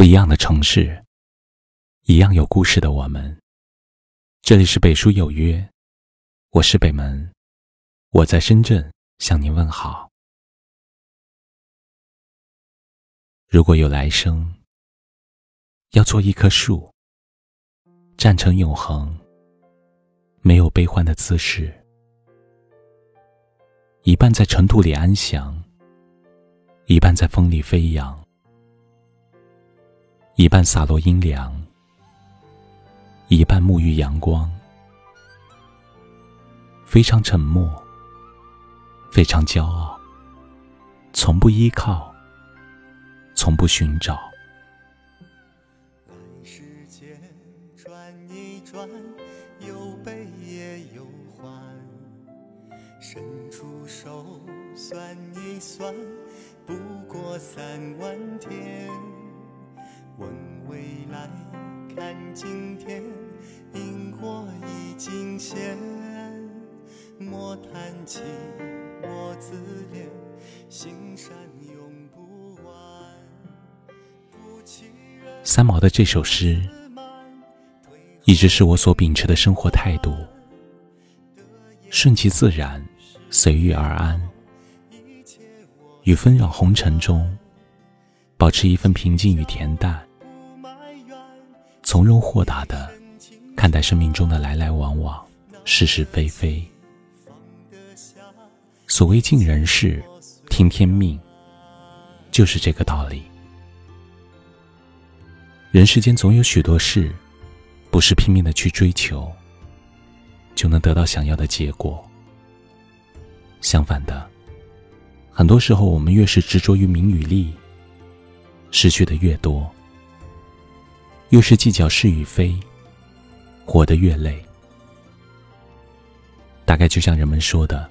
不一样的城市，一样有故事的我们。这里是北书有约，我是北门，我在深圳向您问好。如果有来生，要做一棵树，站成永恒，没有悲欢的姿势，一半在尘土里安详，一半在风里飞扬。一半洒落阴凉，一半沐浴阳光。非常沉默，非常骄傲，从不依靠，从不寻找。世间转一转，有悲也有欢。伸出手，算一算，不过三万天。问未来，看今天，因果已尽现。莫叹气，莫自怜，心善永不完。三毛的这首诗，一直是我所秉持的生活态度：顺其自然，随遇而安，与纷扰红尘中，保持一份平静与恬淡。从容豁达的看待生命中的来来往往、是是非非。所谓尽人事，听天命，就是这个道理。人世间总有许多事，不是拼命的去追求，就能得到想要的结果。相反的，很多时候我们越是执着于名与利，失去的越多。越是计较是与非，活得越累。大概就像人们说的，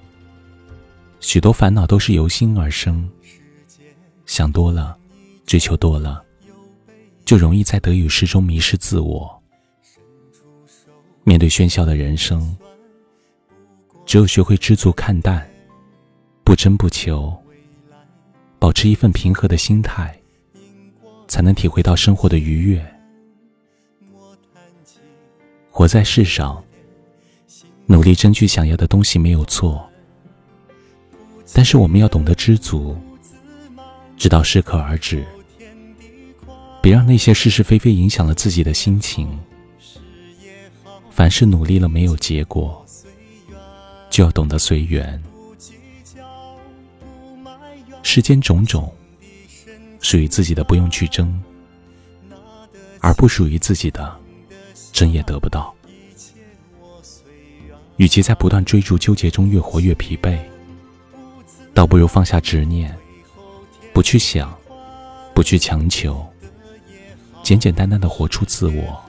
许多烦恼都是由心而生。想多了，追求多了，就容易在得与失中迷失自我。面对喧嚣的人生，只有学会知足看淡，不争不求，保持一份平和的心态，才能体会到生活的愉悦。活在世上，努力争取想要的东西没有错，但是我们要懂得知足，知道适可而止，别让那些是是非非影响了自己的心情。凡事努力了没有结果，就要懂得随缘。世间种种，属于自己的不用去争，而不属于自己的。真也得不到。与其在不断追逐纠结中越活越疲惫，倒不如放下执念，不去想，不去强求，简简单单的活出自我。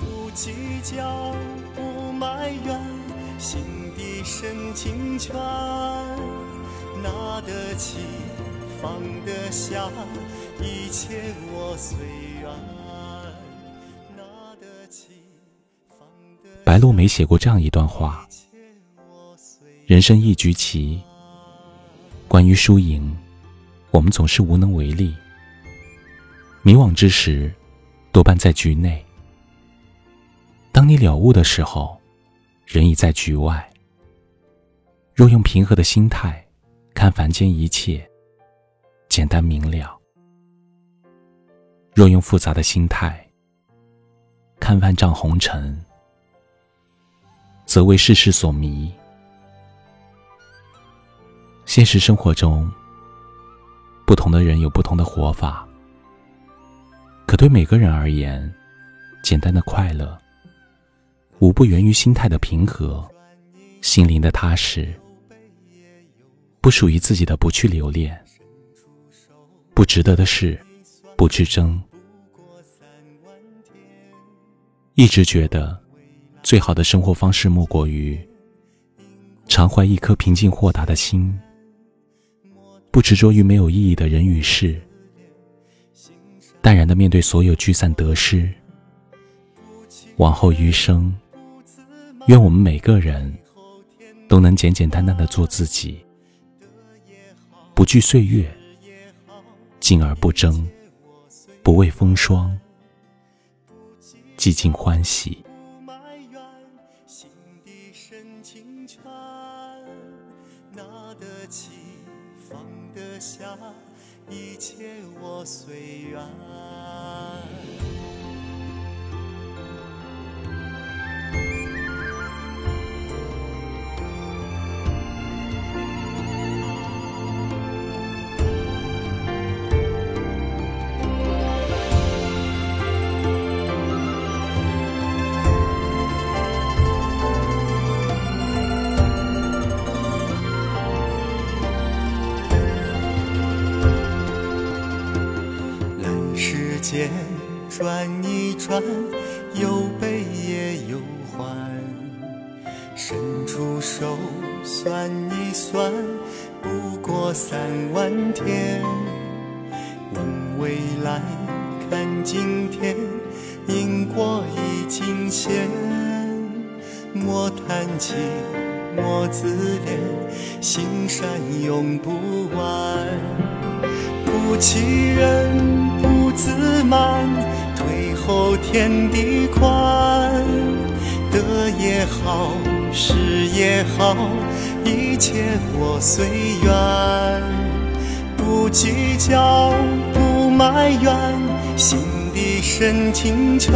不计较，不埋怨，心底深情全，拿得起。放得下，一切我随缘。白落梅写过这样一段话：人生一局棋，关于输赢，我们总是无能为力。迷惘之时，多半在局内；当你了悟的时候，人已在局外。若用平和的心态看凡间一切。简单明了。若用复杂的心态看万丈红尘，则为世事所迷。现实生活中，不同的人有不同的活法，可对每个人而言，简单的快乐，无不源于心态的平和，心灵的踏实。不属于自己的，不去留恋。不值得的事，不去争。一直觉得，最好的生活方式莫过于常怀一颗平静豁达的心，不执着于没有意义的人与事，淡然的面对所有聚散得失。往后余生，愿我们每个人都能简简单单的做自己。不惧岁月，静而不争，不畏风霜，寂静欢喜。一切我随缘。转一转，有悲也有欢。伸出手算一算，不过三万天。问未来，看今天，因果已尽现。莫叹气，莫自怜，心善永不完。不欺人。不自满，天地宽，得也好，失也好，一切我随缘。不计较，不埋怨，心底深情全，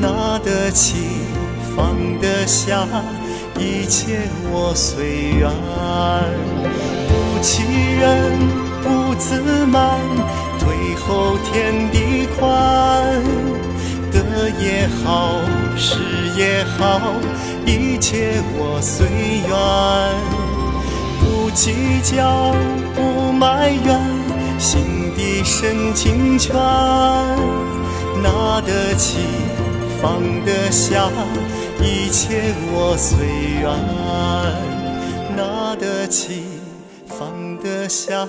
拿得起，放得下，一切我随缘。不欺人，不自满。后天地宽，得也好，失也好，一切我随缘。不计较，不埋怨，心底深情全。拿得起，放得下，一切我随缘。拿得起，放得下。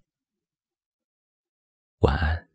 晚安。